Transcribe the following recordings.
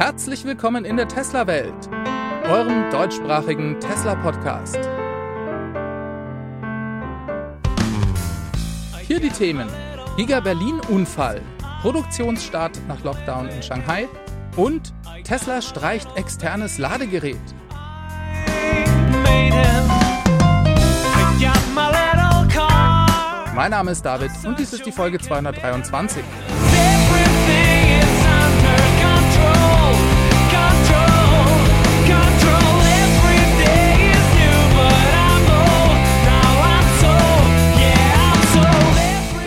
Herzlich willkommen in der Tesla-Welt, eurem deutschsprachigen Tesla-Podcast. Hier die Themen: Giga Berlin-Unfall, Produktionsstart nach Lockdown in Shanghai und Tesla streicht externes Ladegerät. Mein Name ist David und dies ist die Folge 223.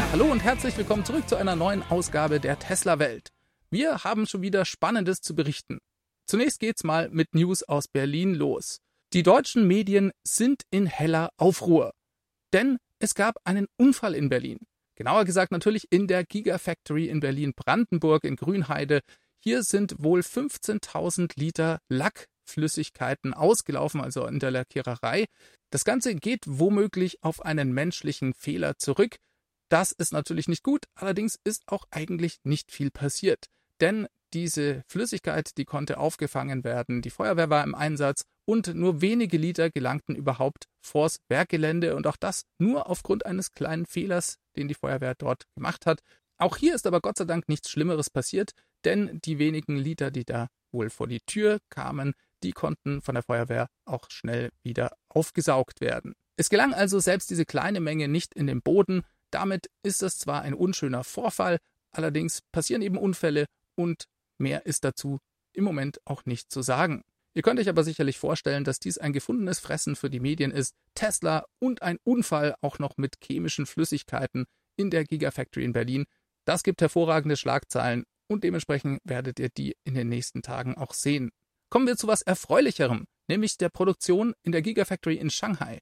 Ja, hallo und herzlich willkommen zurück zu einer neuen Ausgabe der Tesla Welt. Wir haben schon wieder Spannendes zu berichten. Zunächst geht's mal mit News aus Berlin los. Die deutschen Medien sind in heller Aufruhr. Denn es gab einen Unfall in Berlin. Genauer gesagt natürlich in der Gigafactory in Berlin-Brandenburg in Grünheide. Hier sind wohl 15.000 Liter Lackflüssigkeiten ausgelaufen, also in der Lackiererei. Das Ganze geht womöglich auf einen menschlichen Fehler zurück. Das ist natürlich nicht gut, allerdings ist auch eigentlich nicht viel passiert. Denn diese Flüssigkeit, die konnte aufgefangen werden, die Feuerwehr war im Einsatz und nur wenige Liter gelangten überhaupt vors Werkgelände und auch das nur aufgrund eines kleinen Fehlers, den die Feuerwehr dort gemacht hat. Auch hier ist aber Gott sei Dank nichts Schlimmeres passiert, denn die wenigen Liter, die da wohl vor die Tür kamen, die konnten von der Feuerwehr auch schnell wieder aufgesaugt werden. Es gelang also selbst diese kleine Menge nicht in den Boden. Damit ist es zwar ein unschöner Vorfall, allerdings passieren eben Unfälle und mehr ist dazu im Moment auch nicht zu sagen. Ihr könnt euch aber sicherlich vorstellen, dass dies ein gefundenes Fressen für die Medien ist. Tesla und ein Unfall auch noch mit chemischen Flüssigkeiten in der Gigafactory in Berlin. Das gibt hervorragende Schlagzeilen und dementsprechend werdet ihr die in den nächsten Tagen auch sehen. Kommen wir zu was Erfreulicherem, nämlich der Produktion in der Gigafactory in Shanghai.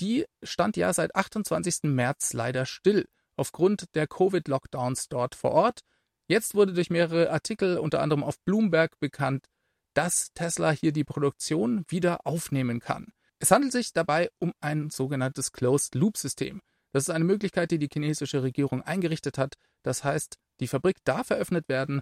Die stand ja seit 28. März leider still aufgrund der Covid-Lockdowns dort vor Ort. Jetzt wurde durch mehrere Artikel, unter anderem auf Bloomberg, bekannt, dass Tesla hier die Produktion wieder aufnehmen kann. Es handelt sich dabei um ein sogenanntes Closed-Loop-System. Das ist eine Möglichkeit, die die chinesische Regierung eingerichtet hat. Das heißt, die Fabrik darf eröffnet werden,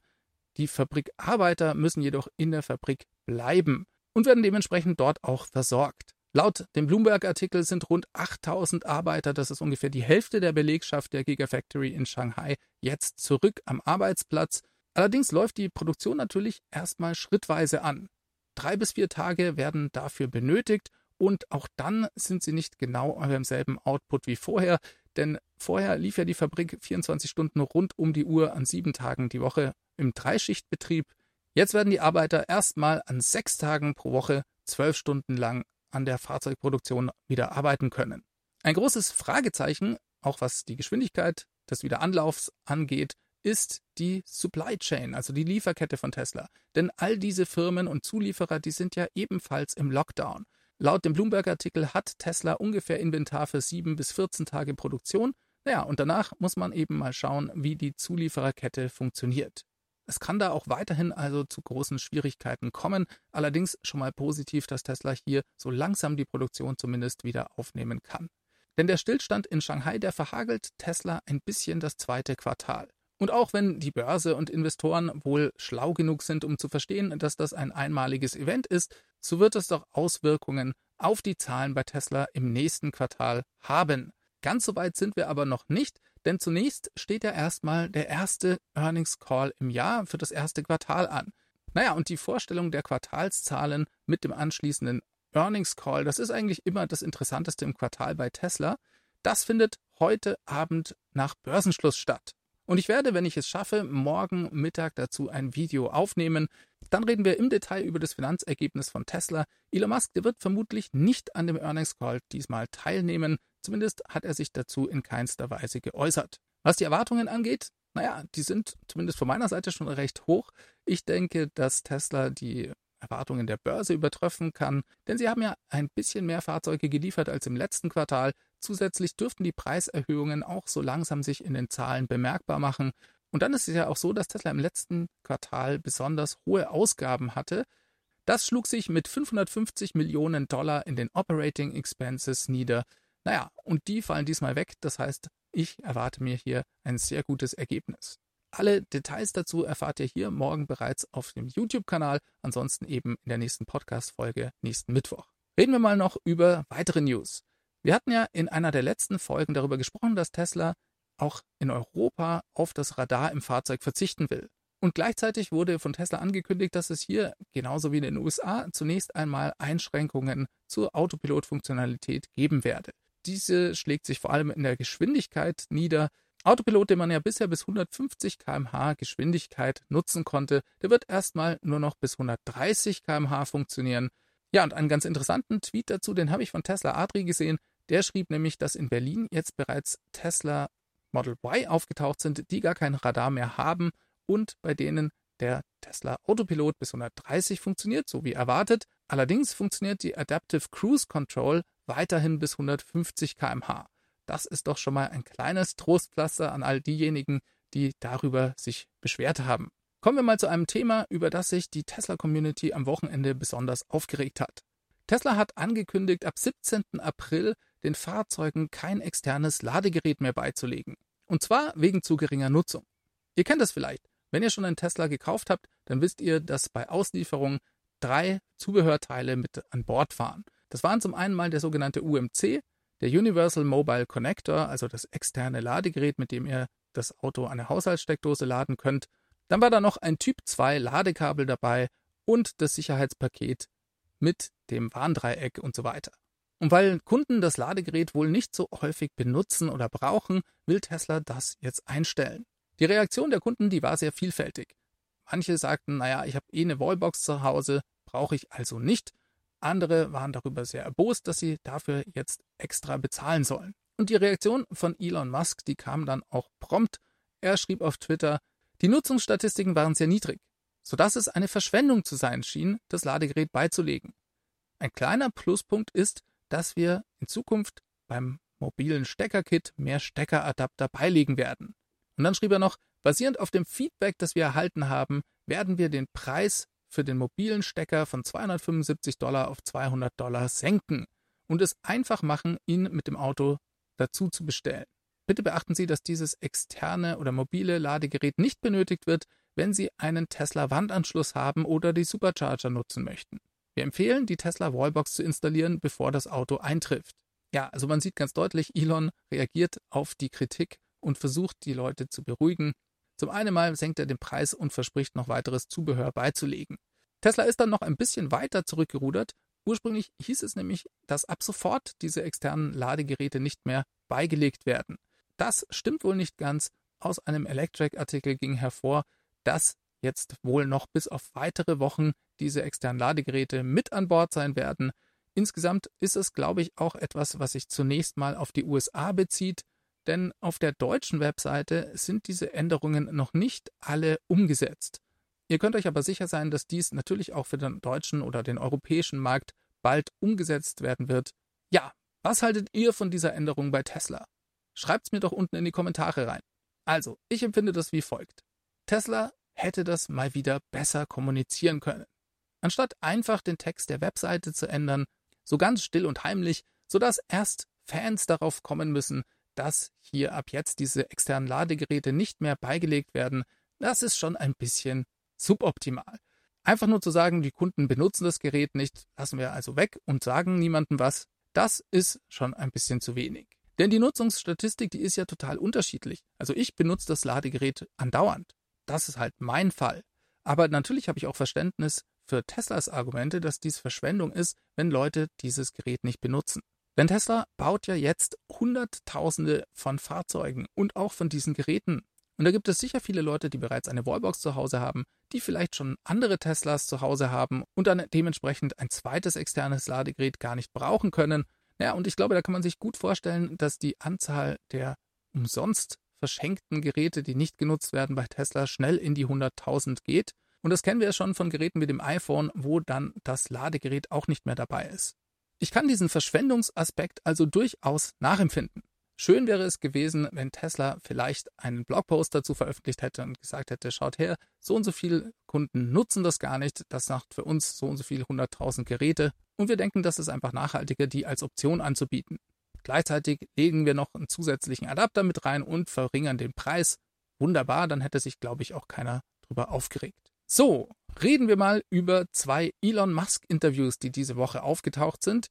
die Fabrikarbeiter müssen jedoch in der Fabrik bleiben und werden dementsprechend dort auch versorgt. Laut dem Bloomberg-Artikel sind rund 8000 Arbeiter, das ist ungefähr die Hälfte der Belegschaft der Gigafactory in Shanghai, jetzt zurück am Arbeitsplatz Allerdings läuft die Produktion natürlich erstmal schrittweise an. Drei bis vier Tage werden dafür benötigt und auch dann sind sie nicht genau beim selben Output wie vorher, denn vorher lief ja die Fabrik 24 Stunden rund um die Uhr an sieben Tagen die Woche im Dreischichtbetrieb. Jetzt werden die Arbeiter erstmal an sechs Tagen pro Woche zwölf Stunden lang an der Fahrzeugproduktion wieder arbeiten können. Ein großes Fragezeichen, auch was die Geschwindigkeit des Wiederanlaufs angeht, ist die Supply Chain, also die Lieferkette von Tesla. Denn all diese Firmen und Zulieferer, die sind ja ebenfalls im Lockdown. Laut dem Bloomberg-Artikel hat Tesla ungefähr Inventar für 7 bis 14 Tage Produktion. Naja, und danach muss man eben mal schauen, wie die Zuliefererkette funktioniert. Es kann da auch weiterhin also zu großen Schwierigkeiten kommen. Allerdings schon mal positiv, dass Tesla hier so langsam die Produktion zumindest wieder aufnehmen kann. Denn der Stillstand in Shanghai, der verhagelt Tesla ein bisschen das zweite Quartal. Und auch wenn die Börse und Investoren wohl schlau genug sind, um zu verstehen, dass das ein einmaliges Event ist, so wird es doch Auswirkungen auf die Zahlen bei Tesla im nächsten Quartal haben. Ganz so weit sind wir aber noch nicht, denn zunächst steht ja erstmal der erste Earnings Call im Jahr für das erste Quartal an. Naja, und die Vorstellung der Quartalszahlen mit dem anschließenden Earnings Call, das ist eigentlich immer das Interessanteste im Quartal bei Tesla. Das findet heute Abend nach Börsenschluss statt. Und ich werde, wenn ich es schaffe, morgen Mittag dazu ein Video aufnehmen. Dann reden wir im Detail über das Finanzergebnis von Tesla. Elon Musk, der wird vermutlich nicht an dem Earnings Call diesmal teilnehmen. Zumindest hat er sich dazu in keinster Weise geäußert. Was die Erwartungen angeht, naja, die sind zumindest von meiner Seite schon recht hoch. Ich denke, dass Tesla die Erwartungen der Börse übertreffen kann, denn sie haben ja ein bisschen mehr Fahrzeuge geliefert als im letzten Quartal. Zusätzlich dürften die Preiserhöhungen auch so langsam sich in den Zahlen bemerkbar machen. Und dann ist es ja auch so, dass Tesla im letzten Quartal besonders hohe Ausgaben hatte. Das schlug sich mit 550 Millionen Dollar in den Operating Expenses nieder. Naja, und die fallen diesmal weg. Das heißt, ich erwarte mir hier ein sehr gutes Ergebnis. Alle Details dazu erfahrt ihr hier morgen bereits auf dem YouTube-Kanal, ansonsten eben in der nächsten Podcast-Folge nächsten Mittwoch. Reden wir mal noch über weitere News. Wir hatten ja in einer der letzten Folgen darüber gesprochen, dass Tesla auch in Europa auf das Radar im Fahrzeug verzichten will. Und gleichzeitig wurde von Tesla angekündigt, dass es hier, genauso wie in den USA, zunächst einmal Einschränkungen zur Autopilot-Funktionalität geben werde. Diese schlägt sich vor allem in der Geschwindigkeit nieder, Autopilot, den man ja bisher bis 150 km/h Geschwindigkeit nutzen konnte, der wird erstmal nur noch bis 130 km/h funktionieren. Ja, und einen ganz interessanten Tweet dazu, den habe ich von Tesla Adri gesehen. Der schrieb nämlich, dass in Berlin jetzt bereits Tesla Model Y aufgetaucht sind, die gar kein Radar mehr haben und bei denen der Tesla Autopilot bis 130 funktioniert, so wie erwartet. Allerdings funktioniert die Adaptive Cruise Control weiterhin bis 150 km/h. Das ist doch schon mal ein kleines Trostpflaster an all diejenigen, die darüber sich beschwert haben. Kommen wir mal zu einem Thema, über das sich die Tesla-Community am Wochenende besonders aufgeregt hat. Tesla hat angekündigt, ab 17. April den Fahrzeugen kein externes Ladegerät mehr beizulegen. Und zwar wegen zu geringer Nutzung. Ihr kennt das vielleicht. Wenn ihr schon einen Tesla gekauft habt, dann wisst ihr, dass bei Auslieferung drei Zubehörteile mit an Bord fahren. Das waren zum einen mal der sogenannte UMC, der Universal Mobile Connector, also das externe Ladegerät, mit dem ihr das Auto an der Haushaltssteckdose laden könnt. Dann war da noch ein Typ 2 Ladekabel dabei und das Sicherheitspaket mit dem Warndreieck und so weiter. Und weil Kunden das Ladegerät wohl nicht so häufig benutzen oder brauchen, will Tesla das jetzt einstellen. Die Reaktion der Kunden, die war sehr vielfältig. Manche sagten, naja, ich habe eh eine Wallbox zu Hause, brauche ich also nicht. Andere waren darüber sehr erbost, dass sie dafür jetzt extra bezahlen sollen. Und die Reaktion von Elon Musk, die kam dann auch prompt. Er schrieb auf Twitter, die Nutzungsstatistiken waren sehr niedrig, sodass es eine Verschwendung zu sein schien, das Ladegerät beizulegen. Ein kleiner Pluspunkt ist, dass wir in Zukunft beim mobilen Steckerkit mehr Steckeradapter beilegen werden. Und dann schrieb er noch, basierend auf dem Feedback, das wir erhalten haben, werden wir den Preis für den mobilen Stecker von 275 Dollar auf 200 Dollar senken und es einfach machen, ihn mit dem Auto dazu zu bestellen. Bitte beachten Sie, dass dieses externe oder mobile Ladegerät nicht benötigt wird, wenn Sie einen Tesla Wandanschluss haben oder die Supercharger nutzen möchten. Wir empfehlen, die Tesla Wallbox zu installieren, bevor das Auto eintrifft. Ja, also man sieht ganz deutlich, Elon reagiert auf die Kritik und versucht, die Leute zu beruhigen. Zum einen mal senkt er den Preis und verspricht noch weiteres Zubehör beizulegen. Tesla ist dann noch ein bisschen weiter zurückgerudert. Ursprünglich hieß es nämlich, dass ab sofort diese externen Ladegeräte nicht mehr beigelegt werden. Das stimmt wohl nicht ganz. Aus einem Electric-Artikel ging hervor, dass jetzt wohl noch bis auf weitere Wochen diese externen Ladegeräte mit an Bord sein werden. Insgesamt ist es, glaube ich, auch etwas, was sich zunächst mal auf die USA bezieht denn auf der deutschen Webseite sind diese Änderungen noch nicht alle umgesetzt. Ihr könnt euch aber sicher sein, dass dies natürlich auch für den deutschen oder den europäischen Markt bald umgesetzt werden wird. Ja, was haltet ihr von dieser Änderung bei Tesla? Schreibt's mir doch unten in die Kommentare rein. Also, ich empfinde das wie folgt. Tesla hätte das mal wieder besser kommunizieren können. Anstatt einfach den Text der Webseite zu ändern, so ganz still und heimlich, sodass erst Fans darauf kommen müssen, dass hier ab jetzt diese externen Ladegeräte nicht mehr beigelegt werden, das ist schon ein bisschen suboptimal. Einfach nur zu sagen, die Kunden benutzen das Gerät nicht, lassen wir also weg und sagen niemandem was, das ist schon ein bisschen zu wenig. Denn die Nutzungsstatistik, die ist ja total unterschiedlich. Also ich benutze das Ladegerät andauernd. Das ist halt mein Fall. Aber natürlich habe ich auch Verständnis für Teslas Argumente, dass dies Verschwendung ist, wenn Leute dieses Gerät nicht benutzen. Denn Tesla baut ja jetzt Hunderttausende von Fahrzeugen und auch von diesen Geräten. Und da gibt es sicher viele Leute, die bereits eine Wallbox zu Hause haben, die vielleicht schon andere Teslas zu Hause haben und dann dementsprechend ein zweites externes Ladegerät gar nicht brauchen können. Ja, und ich glaube, da kann man sich gut vorstellen, dass die Anzahl der umsonst verschenkten Geräte, die nicht genutzt werden bei Tesla, schnell in die 100.000 geht. Und das kennen wir ja schon von Geräten wie dem iPhone, wo dann das Ladegerät auch nicht mehr dabei ist. Ich kann diesen Verschwendungsaspekt also durchaus nachempfinden. Schön wäre es gewesen, wenn Tesla vielleicht einen Blogpost dazu veröffentlicht hätte und gesagt hätte, schaut her, so und so viele Kunden nutzen das gar nicht, das macht für uns so und so viele hunderttausend Geräte und wir denken, das ist einfach nachhaltiger, die als Option anzubieten. Gleichzeitig legen wir noch einen zusätzlichen Adapter mit rein und verringern den Preis. wunderbar, dann hätte sich, glaube ich, auch keiner drüber aufgeregt. So, reden wir mal über zwei Elon Musk-Interviews, die diese Woche aufgetaucht sind.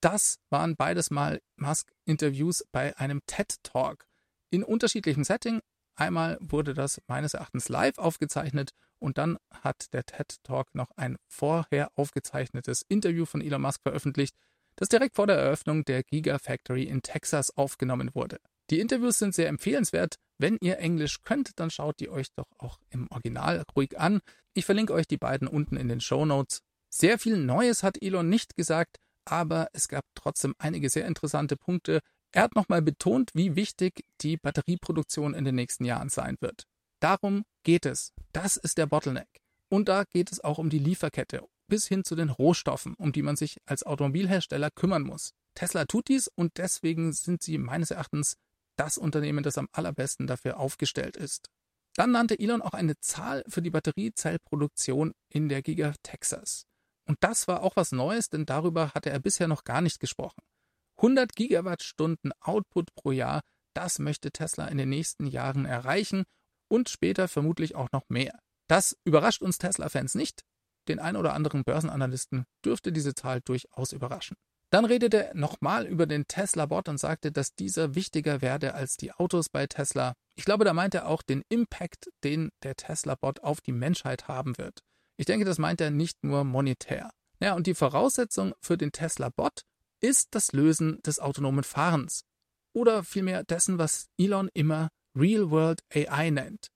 Das waren beides mal Musk-Interviews bei einem TED-Talk in unterschiedlichem Setting. Einmal wurde das meines Erachtens live aufgezeichnet und dann hat der TED Talk noch ein vorher aufgezeichnetes Interview von Elon Musk veröffentlicht, das direkt vor der Eröffnung der Gigafactory in Texas aufgenommen wurde. Die Interviews sind sehr empfehlenswert. Wenn ihr Englisch könnt, dann schaut die euch doch auch im Original ruhig an. Ich verlinke euch die beiden unten in den Show Notes. Sehr viel Neues hat Elon nicht gesagt, aber es gab trotzdem einige sehr interessante Punkte. Er hat nochmal betont, wie wichtig die Batterieproduktion in den nächsten Jahren sein wird. Darum geht es. Das ist der Bottleneck. Und da geht es auch um die Lieferkette, bis hin zu den Rohstoffen, um die man sich als Automobilhersteller kümmern muss. Tesla tut dies und deswegen sind sie meines Erachtens das Unternehmen, das am allerbesten dafür aufgestellt ist. Dann nannte Elon auch eine Zahl für die Batteriezellproduktion in der Giga Texas. Und das war auch was Neues, denn darüber hatte er bisher noch gar nicht gesprochen. 100 Gigawattstunden Output pro Jahr, das möchte Tesla in den nächsten Jahren erreichen und später vermutlich auch noch mehr. Das überrascht uns Tesla-Fans nicht. Den ein oder anderen Börsenanalysten dürfte diese Zahl durchaus überraschen. Dann redete er nochmal über den Tesla-Bot und sagte, dass dieser wichtiger werde als die Autos bei Tesla. Ich glaube, da meint er auch den Impact, den der Tesla-Bot auf die Menschheit haben wird. Ich denke, das meint er nicht nur monetär. Ja, und die Voraussetzung für den Tesla-Bot ist das Lösen des autonomen Fahrens. Oder vielmehr dessen, was Elon immer Real-World AI nennt.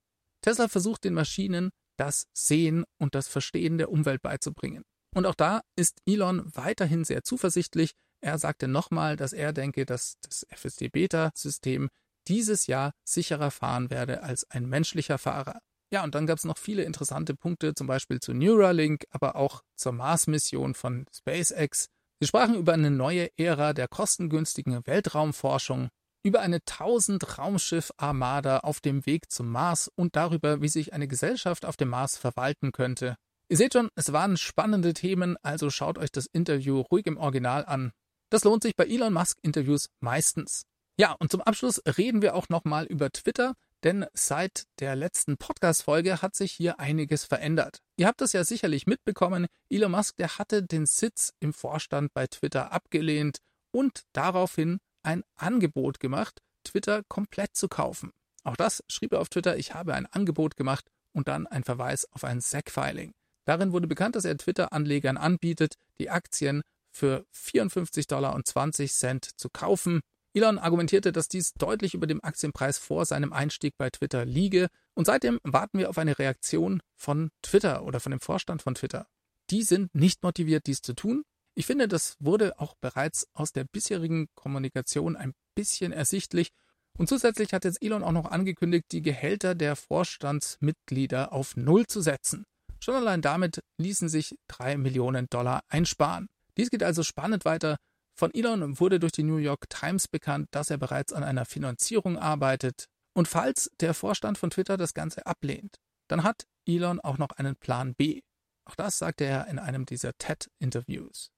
Tesla versucht den Maschinen das Sehen und das Verstehen der Umwelt beizubringen. Und auch da ist Elon weiterhin sehr zuversichtlich. Er sagte nochmal, dass er denke, dass das FSD-Beta-System dieses Jahr sicherer fahren werde als ein menschlicher Fahrer. Ja, und dann gab es noch viele interessante Punkte, zum Beispiel zu Neuralink, aber auch zur Mars-Mission von SpaceX. Sie sprachen über eine neue Ära der kostengünstigen Weltraumforschung über eine 1000 Raumschiff-Armada auf dem Weg zum Mars und darüber, wie sich eine Gesellschaft auf dem Mars verwalten könnte. Ihr seht schon, es waren spannende Themen, also schaut euch das Interview ruhig im Original an. Das lohnt sich bei Elon Musk Interviews meistens. Ja, und zum Abschluss reden wir auch nochmal über Twitter, denn seit der letzten Podcast-Folge hat sich hier einiges verändert. Ihr habt das ja sicherlich mitbekommen. Elon Musk, der hatte den Sitz im Vorstand bei Twitter abgelehnt und daraufhin ein Angebot gemacht, Twitter komplett zu kaufen. Auch das schrieb er auf Twitter, ich habe ein Angebot gemacht und dann ein Verweis auf ein SEC-Filing. Darin wurde bekannt, dass er Twitter-Anlegern anbietet, die Aktien für 54 Dollar und 20 Cent zu kaufen. Elon argumentierte, dass dies deutlich über dem Aktienpreis vor seinem Einstieg bei Twitter liege. Und seitdem warten wir auf eine Reaktion von Twitter oder von dem Vorstand von Twitter. Die sind nicht motiviert, dies zu tun. Ich finde, das wurde auch bereits aus der bisherigen Kommunikation ein bisschen ersichtlich. Und zusätzlich hat jetzt Elon auch noch angekündigt, die Gehälter der Vorstandsmitglieder auf Null zu setzen. Schon allein damit ließen sich drei Millionen Dollar einsparen. Dies geht also spannend weiter. Von Elon wurde durch die New York Times bekannt, dass er bereits an einer Finanzierung arbeitet. Und falls der Vorstand von Twitter das Ganze ablehnt, dann hat Elon auch noch einen Plan B. Auch das sagte er in einem dieser TED-Interviews.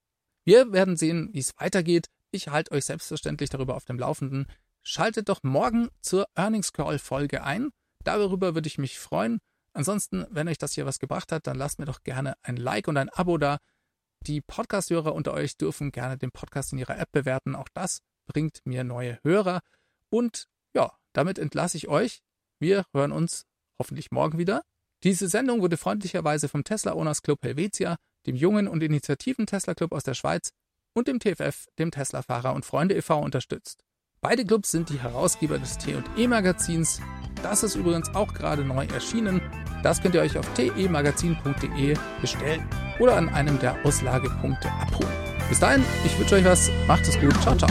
Wir werden sehen, wie es weitergeht. Ich halte euch selbstverständlich darüber auf dem Laufenden. Schaltet doch morgen zur Earnings Call Folge ein. Darüber würde ich mich freuen. Ansonsten, wenn euch das hier was gebracht hat, dann lasst mir doch gerne ein Like und ein Abo da. Die Podcast-Hörer unter euch dürfen gerne den Podcast in ihrer App bewerten. Auch das bringt mir neue Hörer. Und ja, damit entlasse ich euch. Wir hören uns hoffentlich morgen wieder. Diese Sendung wurde freundlicherweise vom Tesla Owners Club Helvetia dem jungen und initiativen Tesla Club aus der Schweiz und dem TFF, dem Tesla-Fahrer und Freunde e.V. unterstützt. Beide Clubs sind die Herausgeber des T&E-Magazins. Das ist übrigens auch gerade neu erschienen. Das könnt ihr euch auf temagazin.de bestellen oder an einem der Auslagepunkte abholen. Bis dahin, ich wünsche euch was. Macht es gut. Ciao, ciao.